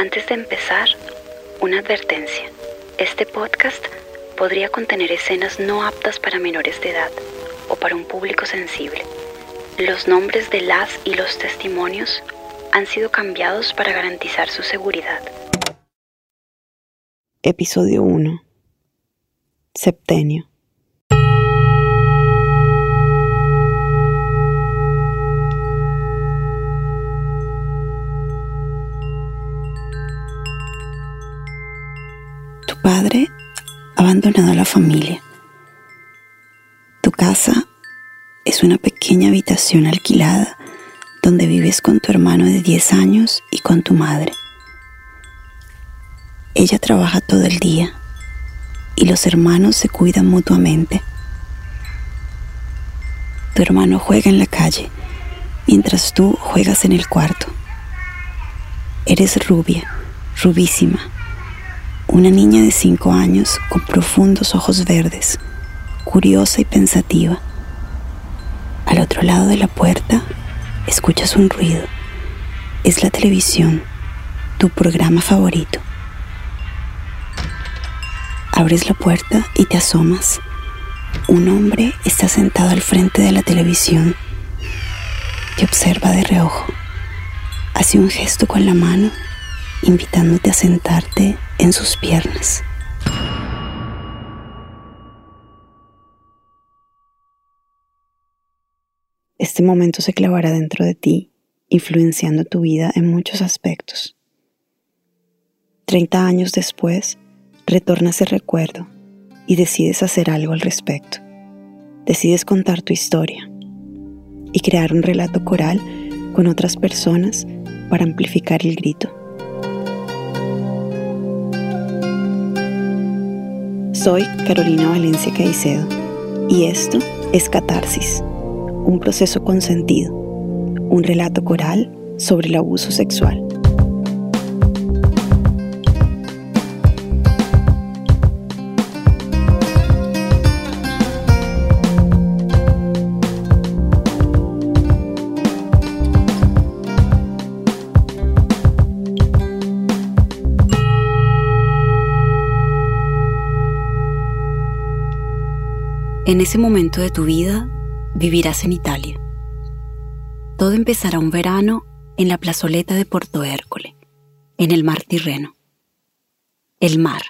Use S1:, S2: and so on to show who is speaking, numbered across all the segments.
S1: Antes de empezar, una advertencia. Este podcast podría contener escenas no aptas para menores de edad o para un público sensible. Los nombres de las y los testimonios han sido cambiados para garantizar su seguridad.
S2: Episodio 1. Septenio. Tu padre ha abandonado a la familia. Tu casa es una pequeña habitación alquilada donde vives con tu hermano de 10 años y con tu madre. Ella trabaja todo el día y los hermanos se cuidan mutuamente. Tu hermano juega en la calle mientras tú juegas en el cuarto. Eres rubia, rubísima, una niña de 5 años con profundos ojos verdes, curiosa y pensativa. Al otro lado de la puerta escuchas un ruido. Es la televisión, tu programa favorito. Abres la puerta y te asomas. Un hombre está sentado al frente de la televisión. Te observa de reojo. Hace un gesto con la mano, invitándote a sentarte en sus piernas. Este momento se clavará dentro de ti, influenciando tu vida en muchos aspectos. Treinta años después, retornas el recuerdo y decides hacer algo al respecto. Decides contar tu historia y crear un relato coral con otras personas para amplificar el grito. Soy Carolina Valencia Caicedo y esto es Catarsis un proceso consentido, un relato coral sobre el abuso sexual.
S1: En ese momento de tu vida vivirás en Italia. Todo empezará un verano en la plazoleta de Porto Hércole, en el mar Tirreno. El mar,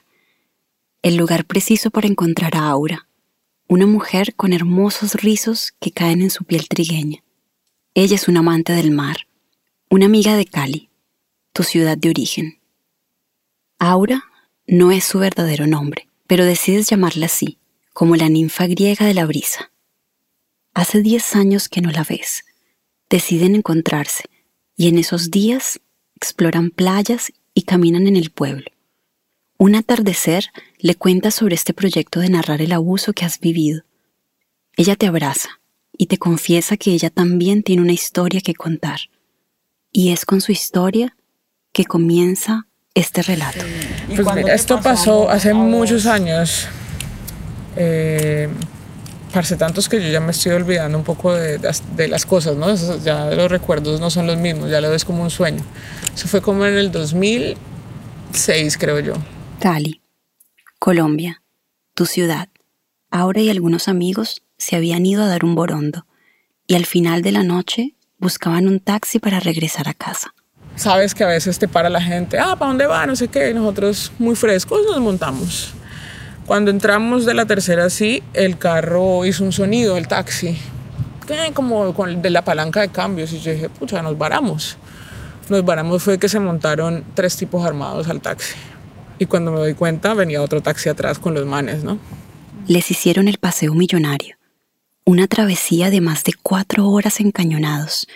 S1: el lugar preciso para encontrar a Aura, una mujer con hermosos rizos que caen en su piel trigueña. Ella es una amante del mar, una amiga de Cali, tu ciudad de origen. Aura no es su verdadero nombre, pero decides llamarla así, como la ninfa griega de la brisa. Hace 10 años que no la ves. Deciden encontrarse y en esos días exploran playas y caminan en el pueblo. Un atardecer le cuenta sobre este proyecto de narrar el abuso que has vivido. Ella te abraza y te confiesa que ella también tiene una historia que contar. Y es con su historia que comienza este relato.
S3: Pues mira, esto pasó hace muchos años. Eh, Parce, tantos que yo ya me estoy olvidando un poco de, de, las cosas, ¿no? Ya los recuerdos no son los mismos, ya lo ves como un sueño. Eso fue como en el 2006, creo yo.
S1: Cali, Colombia, tu ciudad. Ahora y algunos amigos se habían ido a dar un borondo y al final de la noche buscaban un taxi para regresar a casa.
S3: Sabes que a veces te para la gente, ah, ¿para dónde va? No sé qué. Y nosotros, muy frescos, nos montamos. Cuando entramos de la tercera sí, el carro hizo un sonido, el taxi, como de la palanca de cambios. Y yo dije, pucha, nos varamos. Nos varamos fue que se montaron tres tipos armados al taxi. Y cuando me doy cuenta, venía otro taxi atrás con los manes, ¿no?
S1: Les hicieron el paseo millonario, una travesía de más de cuatro horas encañonados,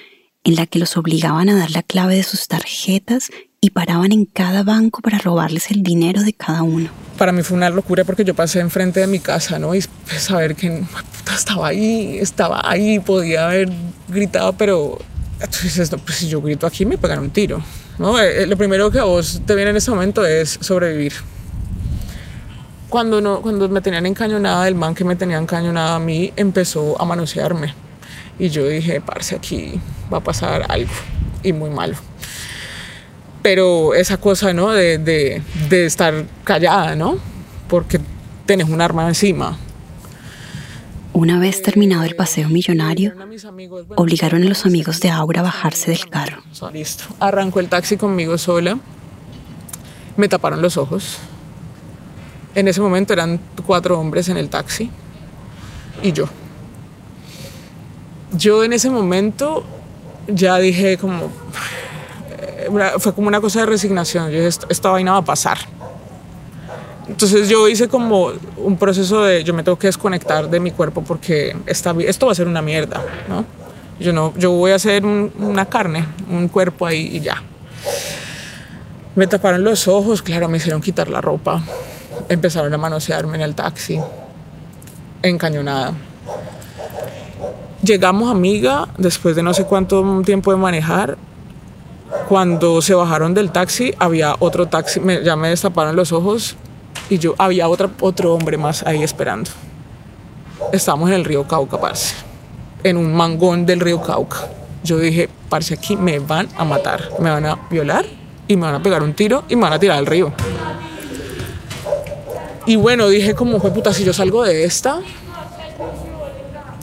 S1: en la que los obligaban a dar la clave de sus tarjetas y paraban en cada banco para robarles el dinero de cada uno.
S3: Para mí fue una locura porque yo pasé enfrente de mi casa, ¿no? Y pues, saber que puta, estaba ahí, estaba ahí, podía haber gritado, pero entonces, pues si yo grito aquí me pegan un tiro, ¿no? Eh, eh, lo primero que a vos te viene en ese momento es sobrevivir. Cuando, no, cuando me tenían encañonada, el man que me tenía encañonada a mí empezó a manosearme. Y yo dije, parce, aquí va a pasar algo y muy malo. Pero esa cosa, ¿no? De, de, de estar callada, ¿no? Porque tenés un arma encima.
S1: Una vez terminado el paseo millonario, obligaron a los amigos de Aura a bajarse del carro.
S3: Listo. Arrancó el taxi conmigo sola. Me taparon los ojos. En ese momento eran cuatro hombres en el taxi y yo. Yo en ese momento ya dije como, fue como una cosa de resignación, yo dije, esta vaina va a pasar. Entonces yo hice como un proceso de, yo me tengo que desconectar de mi cuerpo porque esta, esto va a ser una mierda, ¿no? Yo, no, yo voy a hacer una carne, un cuerpo ahí y ya. Me taparon los ojos, claro, me hicieron quitar la ropa, empezaron a manosearme en el taxi, encañonada. Llegamos amiga después de no sé cuánto tiempo de manejar. Cuando se bajaron del taxi, había otro taxi, ya me destaparon los ojos y yo había otra, otro hombre más ahí esperando. Estábamos en el río Cauca, parce, en un mangón del río Cauca. Yo dije, parce, aquí me van a matar, me van a violar y me van a pegar un tiro y me van a tirar al río. Y bueno, dije como, fue puta, si yo salgo de esta,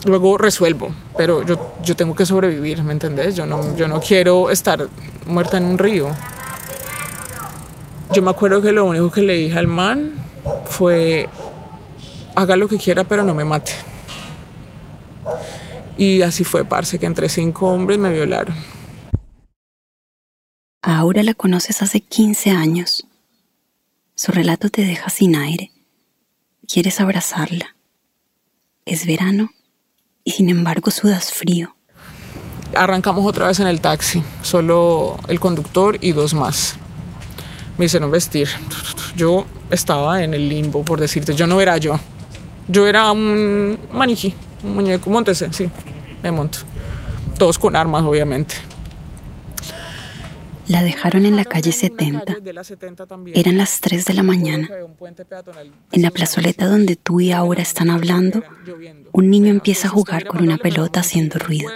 S3: luego resuelvo, pero yo, yo tengo que sobrevivir, ¿me entendés? Yo no, yo no quiero estar muerta en un río. Yo me acuerdo que lo único que le dije al man fue, haga lo que quiera, pero no me mate. Y así fue, parce, que entre cinco hombres me violaron.
S1: Ahora la conoces hace 15 años. Su relato te deja sin aire. Quieres abrazarla. Es verano y sin embargo sudas frío.
S3: Arrancamos otra vez en el taxi, solo el conductor y dos más me hicieron vestir. Yo estaba en el limbo, por decirte. Yo no era yo. Yo era un maniquí, un muñeco. Montese, sí, me monto. Todos con armas, obviamente.
S1: La dejaron en la calle 70. Eran las 3 de la mañana. En la plazoleta donde tú y ahora están hablando, un niño empieza a jugar con una pelota haciendo ruido.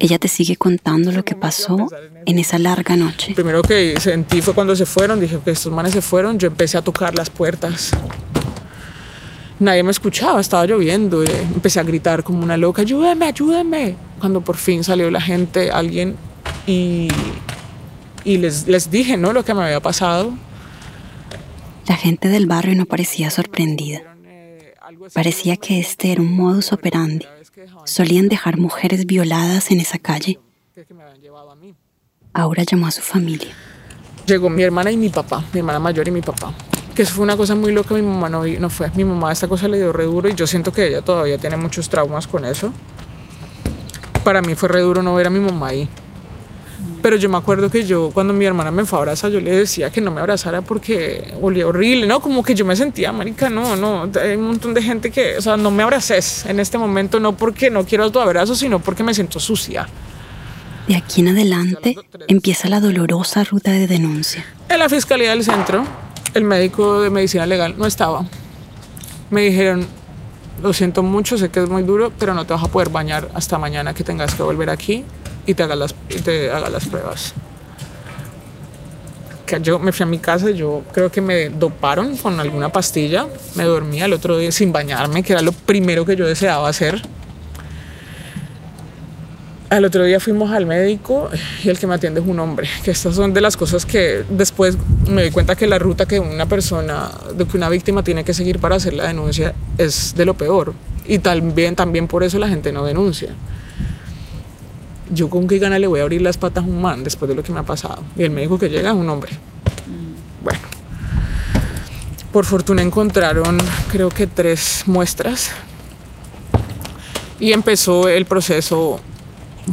S1: Ella te sigue contando lo que pasó en esa larga noche.
S3: Primero que sentí fue cuando se fueron, dije que estos manes se fueron, yo empecé a tocar las puertas. Nadie me escuchaba, estaba lloviendo, eh, empecé a gritar como una loca, ayúdenme, ayúdenme. Cuando por fin salió la gente, alguien y, y les, les dije ¿no? lo que me había pasado.
S1: La gente del barrio no parecía sorprendida. Parecía que este era un modus operandi. Solían dejar mujeres violadas en esa calle. Ahora llamó a su familia.
S3: Llegó mi hermana y mi papá, mi hermana mayor y mi papá. Que eso fue una cosa muy loca, mi mamá no, no fue. Mi mamá esta cosa le dio re duro y yo siento que ella todavía tiene muchos traumas con eso. Para mí fue re duro no ver a mi mamá ahí. Pero yo me acuerdo que yo, cuando mi hermana me fue a abrazar, yo le decía que no me abrazara porque olía horrible, ¿no? Como que yo me sentía, marica, no, no. Hay un montón de gente que, o sea, no me abraces en este momento, no porque no quiero tu abrazo, sino porque me siento sucia.
S1: De aquí en adelante empieza la dolorosa ruta de denuncia.
S3: En la fiscalía del centro, el médico de medicina legal no estaba. Me dijeron, lo siento mucho, sé que es muy duro, pero no te vas a poder bañar hasta mañana que tengas que volver aquí y te haga las, te haga las pruebas. Que yo me fui a mi casa y yo creo que me doparon con alguna pastilla. Me dormí el otro día sin bañarme, que era lo primero que yo deseaba hacer. Al otro día fuimos al médico y el que me atiende es un hombre. Que estas son de las cosas que después me di cuenta que la ruta que una persona, de que una víctima tiene que seguir para hacer la denuncia es de lo peor. Y también, también por eso la gente no denuncia yo con qué gana le voy a abrir las patas a un man después de lo que me ha pasado. Y el médico que llega es un hombre. Bueno, por fortuna encontraron creo que tres muestras y empezó el proceso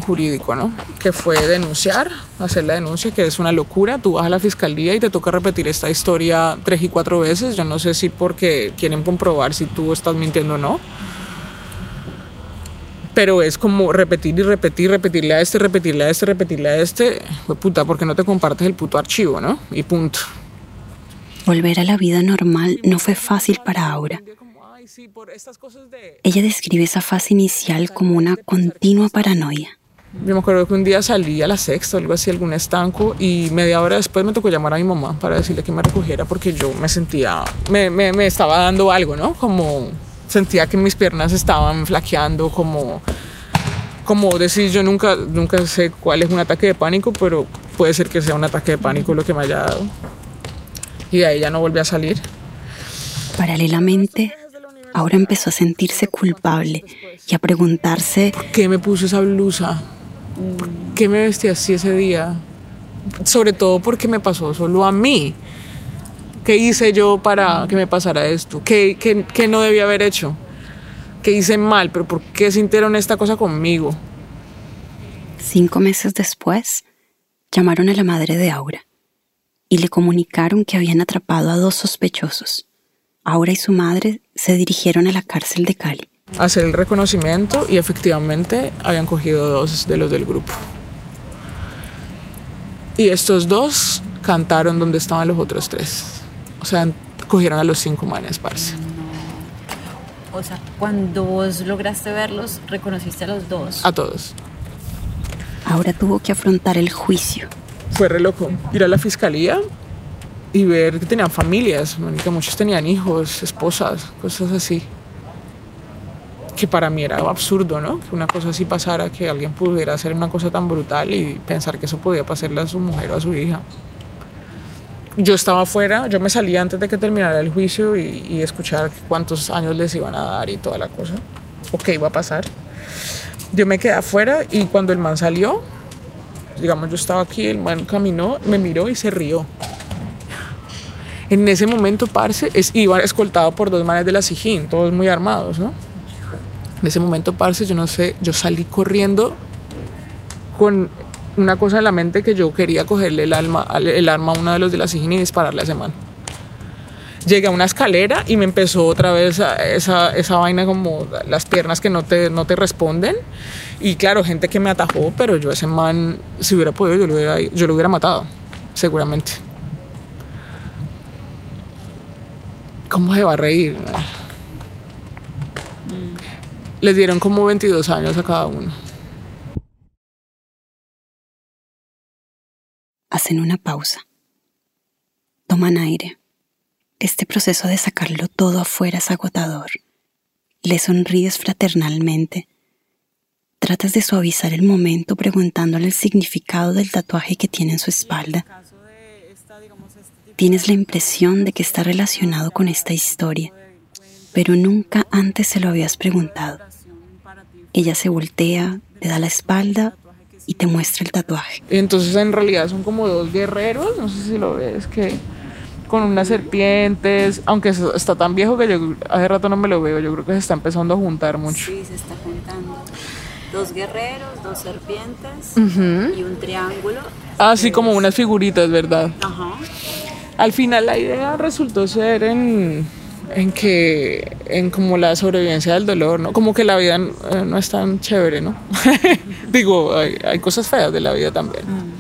S3: jurídico, ¿no? Que fue denunciar, hacer la denuncia, que es una locura. Tú vas a la fiscalía y te toca repetir esta historia tres y cuatro veces. Yo no sé si porque quieren comprobar si tú estás mintiendo o no pero es como repetir y repetir, repetirle a este, repetirle a este, repetirle a este, pues puta, porque no te compartes el puto archivo, ¿no? Y punto.
S1: Volver a la vida normal no fue fácil para Aura. Ella describe esa fase inicial como una continua paranoia.
S3: Yo me acuerdo que un día salí a la sexta, algo así, algún estanco, y media hora después me tocó llamar a mi mamá para decirle que me recogiera porque yo me sentía, me, me, me estaba dando algo, ¿no? Como sentía que mis piernas estaban flaqueando, como, como decir, yo nunca, nunca sé cuál es un ataque de pánico, pero puede ser que sea un ataque de pánico lo que me haya dado. Y de ahí ya no volví a salir.
S1: Paralelamente, ahora empezó a sentirse culpable y a preguntarse
S3: ¿Por qué me puse esa blusa? ¿Por qué me vestí así ese día? Sobre todo porque me pasó solo a mí. ¿Qué hice yo para que me pasara esto? ¿Qué, qué, qué no debía haber hecho? ¿Qué hice mal? ¿Pero por qué sintieron esta cosa conmigo?
S1: Cinco meses después, llamaron a la madre de Aura y le comunicaron que habían atrapado a dos sospechosos. Aura y su madre se dirigieron a la cárcel de Cali.
S3: Hacer el reconocimiento y efectivamente habían cogido dos de los del grupo. Y estos dos cantaron donde estaban los otros tres. O sea, cogieron a los cinco manes, parce.
S4: O sea, cuando vos lograste verlos, reconociste a los dos.
S3: A todos.
S1: Aura tuvo que afrontar el juicio.
S3: Fue re loco. Ir a la fiscalía y ver que tenían familias, que muchos tenían hijos, esposas, cosas así. Que para mí era absurdo, ¿no? Que una cosa así pasara, que alguien pudiera hacer una cosa tan brutal y pensar que eso podía pasarle a su mujer o a su hija. Yo estaba afuera, yo me salí antes de que terminara el juicio y, y escuchar cuántos años les iban a dar y toda la cosa, o qué iba a pasar. Yo me quedé afuera y cuando el man salió, digamos, yo estaba aquí, el man caminó, me miró y se rió. En ese momento, parce, es, iba escoltado por dos manes de la Sijín, todos muy armados, ¿no? En ese momento, parce, yo no sé, yo salí corriendo con una cosa en la mente que yo quería cogerle el, alma, el arma a uno de los de la Sijín y dispararle a ese man. Llegué a una escalera y me empezó otra vez esa, esa vaina como las piernas que no te, no te responden. Y claro, gente que me atajó, pero yo ese man, si hubiera podido, yo lo hubiera, yo lo hubiera matado, seguramente. ¿Cómo se va a reír? Les dieron como 22 años a cada uno.
S1: Hacen una pausa. Toman aire. Este proceso de sacarlo todo afuera es agotador. Le sonríes fraternalmente. Tratas de suavizar el momento preguntándole el significado del tatuaje que tiene en su espalda. Tienes la impresión de que está relacionado con esta historia, pero nunca antes se lo habías preguntado. Ella se voltea, te da la espalda y te muestra el tatuaje.
S3: Entonces en realidad son como dos guerreros, no sé si lo ves, que con unas serpientes, aunque está tan viejo que yo hace rato no me lo veo, yo creo que se está empezando a juntar mucho.
S4: Sí, se está juntando. Dos guerreros, dos serpientes y un triángulo.
S3: Así como unas figuritas, ¿verdad?
S4: Ajá.
S3: Al final la idea resultó ser en, en que, en como la sobrevivencia del dolor, ¿no? Como que la vida eh, no es tan chévere, ¿no? Digo, hay, hay, cosas feas de la vida también. Mm.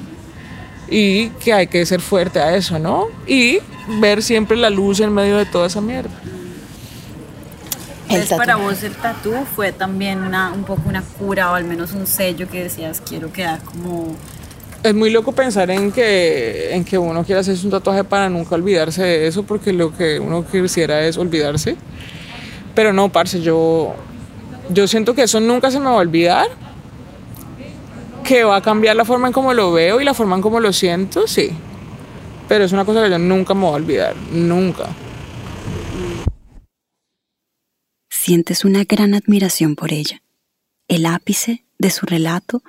S3: Y que hay que ser fuerte a eso, ¿no? Y ver siempre la luz en medio de toda esa mierda.
S4: Entonces, para vos el tatú fue también una, un poco una cura o al menos un sello que decías quiero quedar como
S3: es muy loco pensar en que, en que uno quiere hacerse un tatuaje para nunca olvidarse de eso, porque lo que uno quisiera es olvidarse. Pero no, parce, yo, yo siento que eso nunca se me va a olvidar. Que va a cambiar la forma en cómo lo veo y la forma en cómo lo siento, sí. Pero es una cosa que yo nunca me voy a olvidar, nunca.
S1: Sientes una gran admiración por ella. El ápice de su relato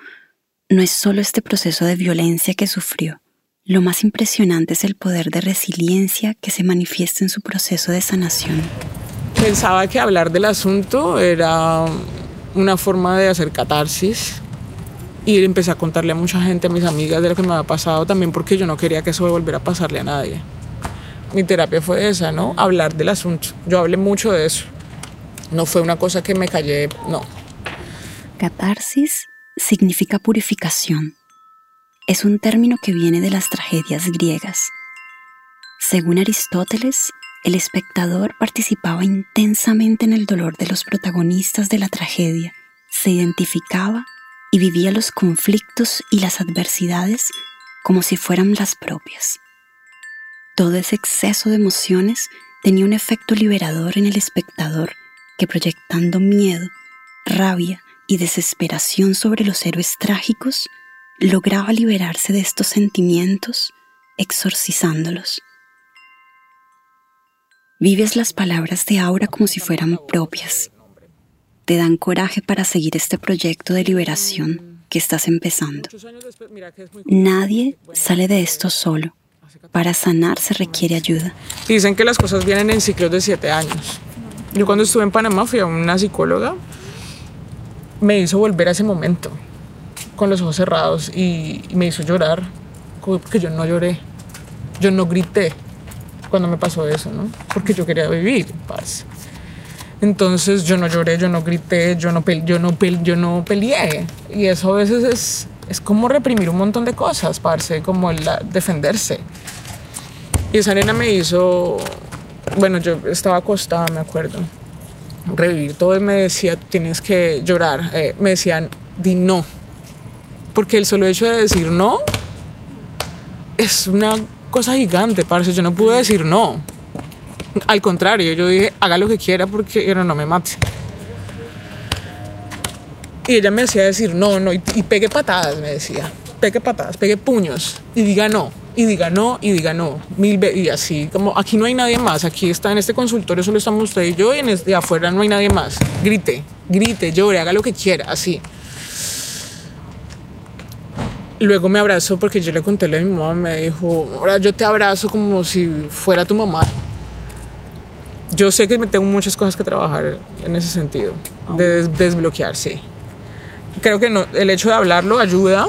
S1: no es solo este proceso de violencia que sufrió. Lo más impresionante es el poder de resiliencia que se manifiesta en su proceso de sanación.
S3: Pensaba que hablar del asunto era una forma de hacer catarsis y empecé a contarle a mucha gente, a mis amigas, de lo que me había pasado también porque yo no quería que eso volviera a pasarle a nadie. Mi terapia fue esa, ¿no? Hablar del asunto. Yo hablé mucho de eso. No fue una cosa que me callé, no.
S1: Catarsis significa purificación. Es un término que viene de las tragedias griegas. Según Aristóteles, el espectador participaba intensamente en el dolor de los protagonistas de la tragedia, se identificaba y vivía los conflictos y las adversidades como si fueran las propias. Todo ese exceso de emociones tenía un efecto liberador en el espectador que proyectando miedo, rabia y desesperación sobre los héroes trágicos, lograba liberarse de estos sentimientos exorcizándolos. Vives las palabras de Aura como si fueran propias. Te dan coraje para seguir este proyecto de liberación que estás empezando. Nadie sale de esto solo. Para sanar se requiere ayuda.
S3: Dicen que las cosas vienen en ciclos de siete años. Yo cuando estuve en Panamá fui a una psicóloga, me hizo volver a ese momento con los ojos cerrados y, me hizo llorar, porque yo no lloré, yo no grité cuando me pasó eso, ¿no? Porque yo quería vivir paz. Entonces yo no lloré, yo no grité, yo no, yo no, yo no peleé. Y eso a veces es, es como reprimir un montón de cosas, parce, como el defenderse. Y esa nena me hizo, bueno, yo estaba acostada, me acuerdo, revivir todo y me decía, tienes que llorar. Eh, me decían, di no. Porque el solo hecho de decir no es una cosa gigante, parce. Yo no pude decir no. Al contrario, yo dije, haga lo que quiera porque no, no me mate. Y ella me decía decir no, no, y, y pegue patadas, me decía. Pegue patadas, pegue puños y diga no y diga no y diga no mil veces y así como aquí no hay nadie más aquí está en este consultorio solo estamos usted y yo y en este, afuera no hay nadie más grite grite llore haga lo que quiera así. Luego me abrazó porque yo le conté a mi mamá me dijo ahora yo te abrazo como si fuera tu mamá yo sé que me tengo muchas cosas que trabajar en ese sentido de desbloquear sí. Creo que no, el hecho de hablarlo ayuda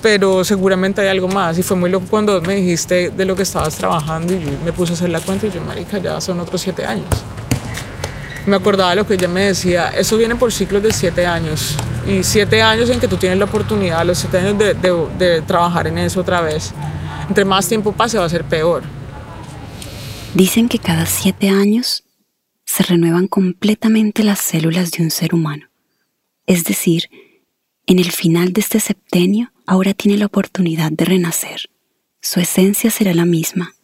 S3: pero seguramente hay algo más. Y fue muy loco cuando me dijiste de lo que estabas trabajando y me puse a hacer la cuenta y yo, marica, ya son otros siete años. Me acordaba de lo que ella me decía, eso viene por ciclos de siete años. Y siete años en que tú tienes la oportunidad, los siete años de, de, de trabajar en eso otra vez. Entre más tiempo pase va a ser peor.
S1: Dicen que cada siete años se renuevan completamente las células de un ser humano. Es decir, en el final de este septenio, ahora tiene la oportunidad de renacer. Su esencia será la misma,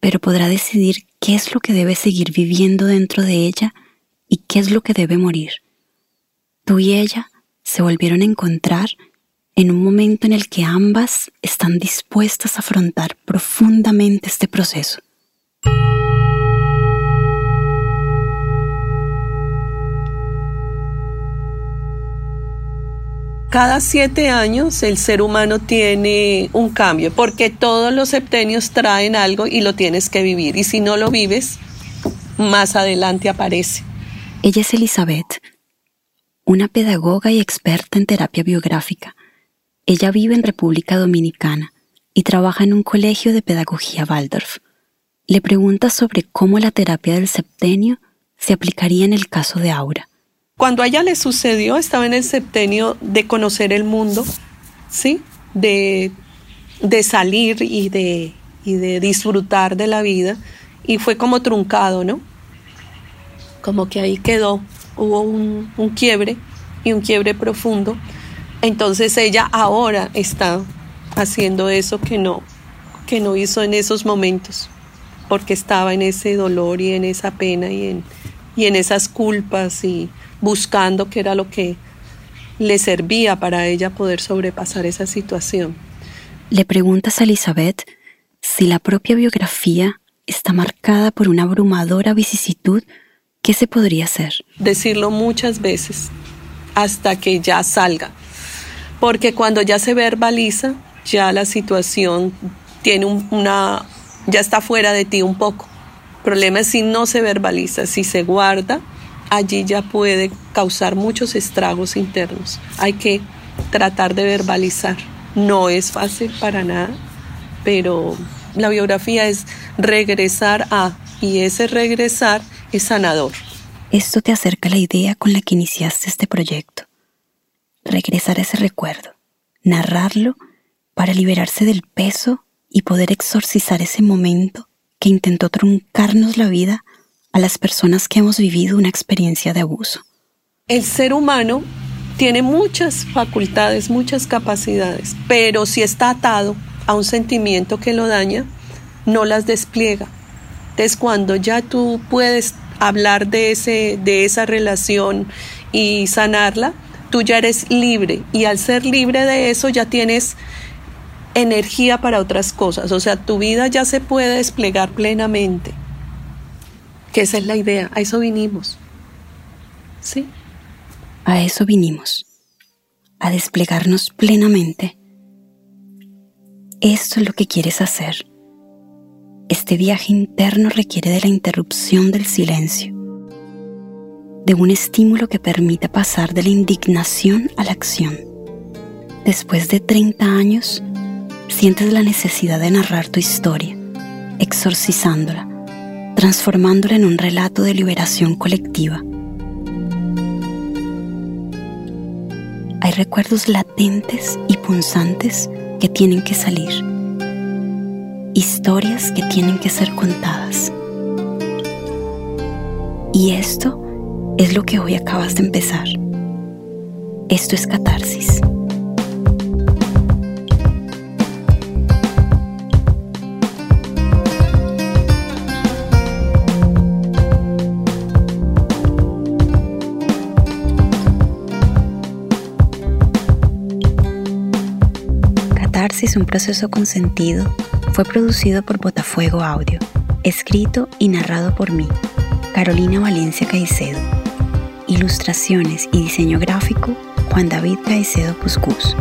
S1: pero podrá decidir qué es lo que debe seguir viviendo dentro de ella y qué es lo que debe morir. Tú y ella se volvieron a encontrar en un momento en el que ambas están dispuestas a afrontar profundamente este proceso.
S5: Cada siete años el ser humano tiene un cambio, porque todos los septenios traen algo y lo tienes que vivir. Y si no lo vives, más adelante aparece.
S1: Ella es Elizabeth, una pedagoga y experta en terapia biográfica. Ella vive en República Dominicana y trabaja en un colegio de pedagogía Waldorf. Le pregunta sobre cómo la terapia del septenio se aplicaría en el caso de Aura.
S5: Cuando a ella le sucedió, estaba en el septenio de conocer el mundo, ¿sí? De, de salir y de, y de disfrutar de la vida. Y fue como truncado, ¿no? Como que ahí quedó. Hubo un, un quiebre y un quiebre profundo. Entonces ella ahora está haciendo eso que no, que no hizo en esos momentos, porque estaba en ese dolor y en esa pena y en, y en esas culpas y buscando qué era lo que le servía para ella poder sobrepasar esa situación.
S1: Le preguntas a Elizabeth si la propia biografía está marcada por una abrumadora vicisitud, ¿qué se podría hacer?
S5: Decirlo muchas veces hasta que ya salga, porque cuando ya se verbaliza, ya la situación tiene una, ya está fuera de ti un poco. El problema es si no se verbaliza, si se guarda, allí ya puede causar muchos estragos internos. Hay que tratar de verbalizar. No es fácil para nada, pero la biografía es regresar a, y ese regresar es sanador.
S1: Esto te acerca a la idea con la que iniciaste este proyecto. Regresar a ese recuerdo, narrarlo para liberarse del peso y poder exorcizar ese momento que intentó truncarnos la vida a las personas que hemos vivido una experiencia de abuso.
S5: El ser humano tiene muchas facultades, muchas capacidades, pero si está atado a un sentimiento que lo daña, no las despliega. Entonces cuando ya tú puedes hablar de, ese, de esa relación y sanarla, tú ya eres libre y al ser libre de eso ya tienes energía para otras cosas, o sea, tu vida ya se puede desplegar plenamente. Que esa es la idea, a eso vinimos. ¿Sí?
S1: A eso vinimos, a desplegarnos plenamente. Esto es lo que quieres hacer. Este viaje interno requiere de la interrupción del silencio, de un estímulo que permita pasar de la indignación a la acción. Después de 30 años, sientes la necesidad de narrar tu historia, exorcizándola, transformándola en un relato de liberación colectiva Hay recuerdos latentes y punzantes que tienen que salir. Historias que tienen que ser contadas. Y esto es lo que hoy acabas de empezar. Esto es catarsis. Un proceso consentido fue producido por Botafuego Audio, escrito y narrado por mí, Carolina Valencia Caicedo. Ilustraciones y diseño gráfico, Juan David Caicedo Puscus.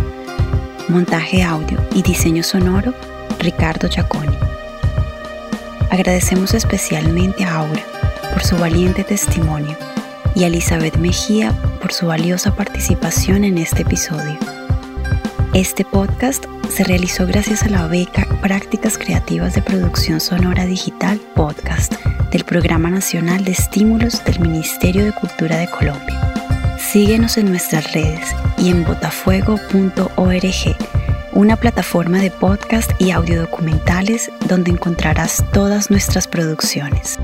S1: Montaje audio y diseño sonoro, Ricardo Chaconi. Agradecemos especialmente a Aura por su valiente testimonio y a Elizabeth Mejía por su valiosa participación en este episodio. Este podcast se realizó gracias a la beca Prácticas Creativas de Producción Sonora Digital Podcast del Programa Nacional de Estímulos del Ministerio de Cultura de Colombia. Síguenos en nuestras redes y en botafuego.org, una plataforma de podcast y audiodocumentales donde encontrarás todas nuestras producciones.